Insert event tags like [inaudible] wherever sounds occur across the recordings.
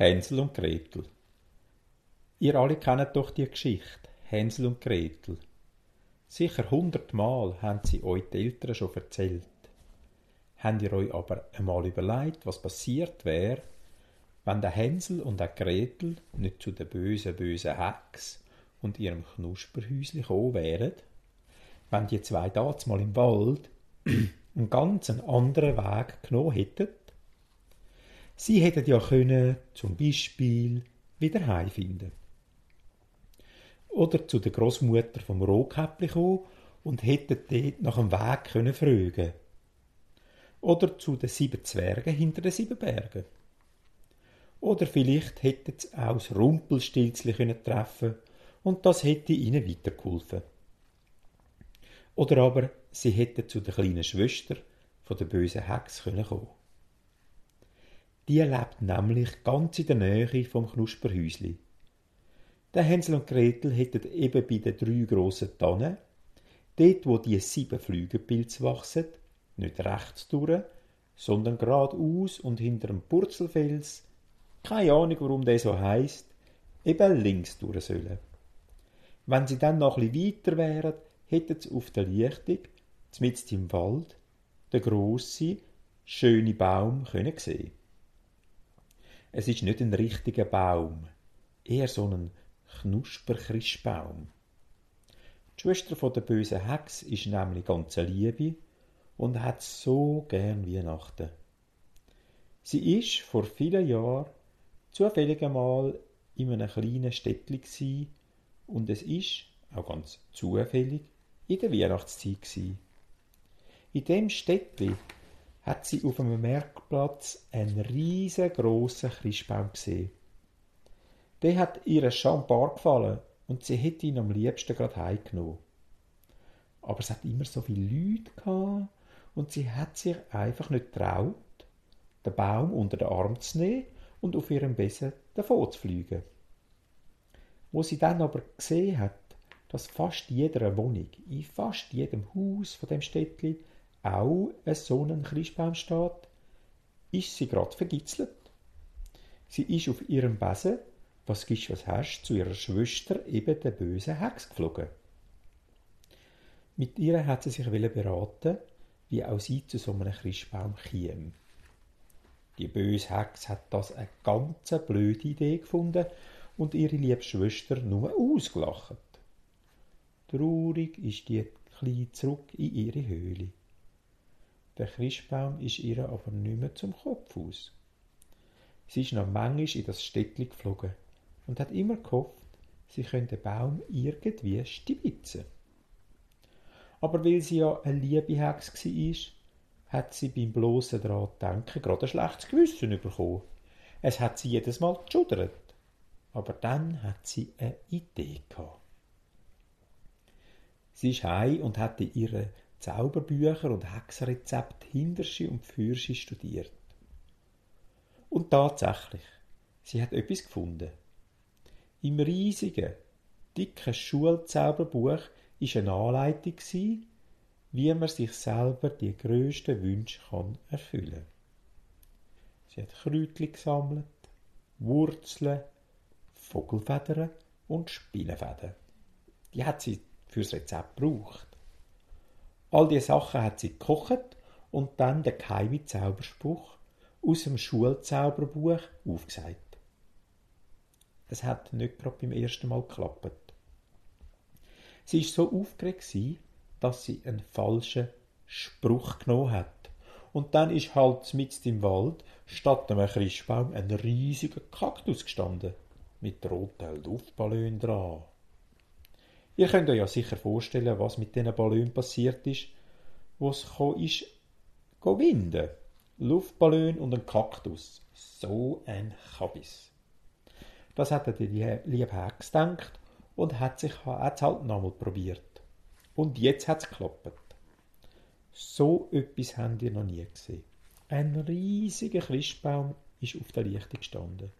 Hänsel und Gretel. Ihr alle kennt doch die Geschichte, Hänsel und Gretel. Sicher hundertmal haben sie euch die Eltern schon erzählt. Habt ihr euch aber einmal überlegt, was passiert wäre, wenn der Hänsel und der Gretel nicht zu der bösen, bösen Hex und ihrem Knusperhäusli gekommen wären? Wenn die zwei damals mal im Wald [clears throat] einen ganz anderen Weg genommen hätten? Sie hätten ja können, zum Beispiel, wieder heimfinden. Oder zu der Großmutter vom Rotkäppli kommen und hätten dort nach dem Weg können fragen. Oder zu den sieben Zwergen hinter den sieben Bergen. Oder vielleicht hätten sie auch das Rumpelstilzli können treffen und das hätte ihnen weitergeholfen. Oder aber sie hätten zu der kleinen Schwester von der bösen Hex können kommen. Die lebt nämlich ganz in der Nähe vom Knusperhäusli. Der Hänsel und Gretel hätten eben bei den drei grossen Tannen, dort wo die sieben Flügelpilze wachsen, nicht rechts durch, sondern geradeaus und hinter dem Purzelfels, keine Ahnung, warum der so heisst, eben links durch sollen. Wenn sie dann noch bisschen weiter wären, hätten sie auf der Lichtung, mitten im Wald, den grossen, schönen Baum können sehen. Es ist nicht ein richtiger Baum, eher so ein Knusperchristbaum. Die Schwester von der bösen Hex ist nämlich ganz Liebe und hat so gern Weihnachten. Sie ist vor vielen Jahren zufällig einmal in einem kleinen Städtli und es ist, auch ganz zufällig, in der Weihnachtszeit gsi. In dem Städtli hat sie auf einem Marktplatz einen riesengroßen Christbaum gesehen. Der hat ihr schon bar gefallen und sie hätte ihn am liebsten gerade heimgenommen. Aber es hat immer so viele Leute gehabt und sie hat sich einfach nicht traut, den Baum unter den Arm zu nehmen und auf ihrem Besen davon zu fliegen. Wo sie dann aber gesehen hat, dass fast jeder Wohnung, in fast jedem Haus von dem Städtli auch so ein Christbaum steht, ist sie grad vergitzelt. Sie ist auf ihrem Besen, was gibst, was hast, zu ihrer Schwester, eben der bösen Hex geflogen. Mit ihr hat sie sich beraten, wie auch sie zu so einem Christbaum käme. Die böse Hex hat das eine ganz blöde Idee gefunden und ihre liebe Schwester nur ausgelacht. Traurig ist die Kleine zurück in ihre Höhle. Der Christbaum ist ihr aber nicht mehr zum Kopf aus. Sie ist noch manchmal in das Städtli geflogen und hat immer gehofft, sie könnte den Baum irgendwie stibitzen. Aber weil sie ja eine liebe Hex war, hat sie beim bloßen daran denken gerade ein schlechtes Gewissen bekommen. Es hat sie jedes Mal geschudert. Aber dann hat sie eine Idee gehabt. Sie ist heim und hatte ihre Zauberbücher und Hexenrezepte Hinterschi und Fürschi studiert. Und tatsächlich, sie hat etwas gefunden. Im riesigen, dicken Schulzauberbuch ist eine Anleitung wie man sich selber die grössten Wünsche kann erfüllen. Sie hat Kräutchen gesammelt, Wurzeln, Vogelfedern und Spinnenfäden. Die hat sie fürs Rezept gebraucht. All diese Sachen hat sie gekocht und dann den geheimen Zauberspruch aus dem Schulzauberbuch aufgesagt. Es hat nicht gerade beim ersten Mal geklappt. Sie ist so aufgeregt, dass sie einen falschen Spruch genommen hat. Und dann ist halt mit im Wald statt einem Christbaum ein riesiger Kaktus gestanden mit roten Luftballon dran. Ihr könnt euch ja sicher vorstellen, was mit diesen Ballon passiert ist, wo es ist, winden. Luftballon und ein Kaktus. So ein Kabis. Das hat die liebe Hex gedacht und hat sich hat's halt nochmal probiert. Und jetzt hat es geklappt. So etwas habt ihr noch nie gesehen. Ein riesiger Christbaum ist auf der Lichtung gestanden.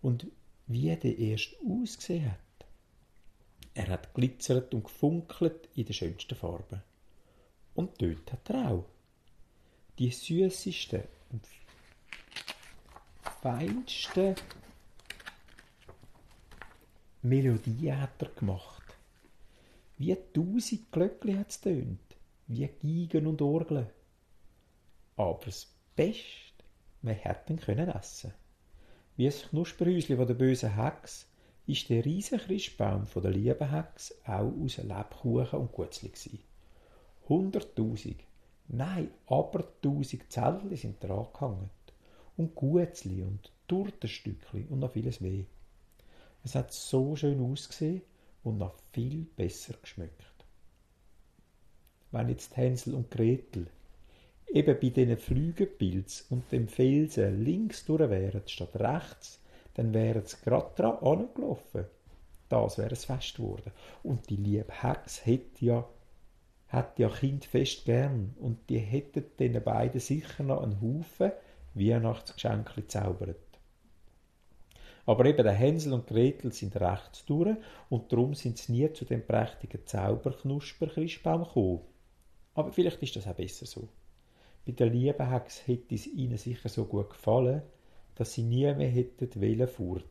Und wie der erst ausgesehen hat. Er hat glitzert und gefunkelt in den schönsten Farben. Und dort hat er auch die süßesten und feinsten Melodien hat er gemacht. Wie tausend Glöckli hat es tönt, wie Geigen und Orgeln. Aber das Beste, man hätte ihn können essen. Wie das Knusperhäusli von der bösen Hex ist der riesige Christbaum von der lieben Hex auch aus Lebkuchen und Gutzli gsi. Hunderttausend, nein, aber tausend Zettel sind dran gehangen. Und Gutzli und Tortenstückli und noch vieles mehr. Es hat so schön ausgesehen und noch viel besser geschmeckt. Wenn jetzt Hänsel und Gretel eben bei diesen Flügelpilz und dem Felsen links durch wären statt rechts, dann wären sie gerade dran angelaufen. Das wäre es fest geworden. Und die liebe Hex hätte ja, hat ja Kind fest gern und die hätten den beiden sicher noch einen Haufen Weihnachtsgeschenke zaubert. Aber eben der Hänsel und Gretel sind rechts durch und darum sind sie nie zu dem prächtigen Zauberknusper-Christbaum gekommen. Aber vielleicht ist das auch besser so. Bei der lieben Hex hätte es ihnen sicher so gut gefallen, dass sie nie mehr hätten wollen fort.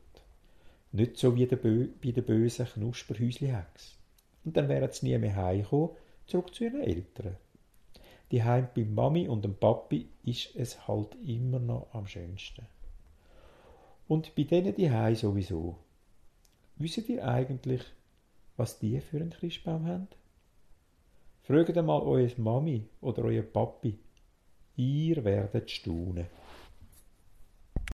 Nicht so wie bei der bösen Knusperhäusli-Hex. Und dann wären sie nie mehr heimgekommen, zurück zu ihren Eltern. Die Heim bei Mami und dem Papi ist es halt immer noch am schönsten. Und bei denen die Heim sowieso. Wisst ihr eigentlich, was die für einen Christbaum haben? Fragt einmal eure Mami oder euer Papi. Ihr werdet staunen.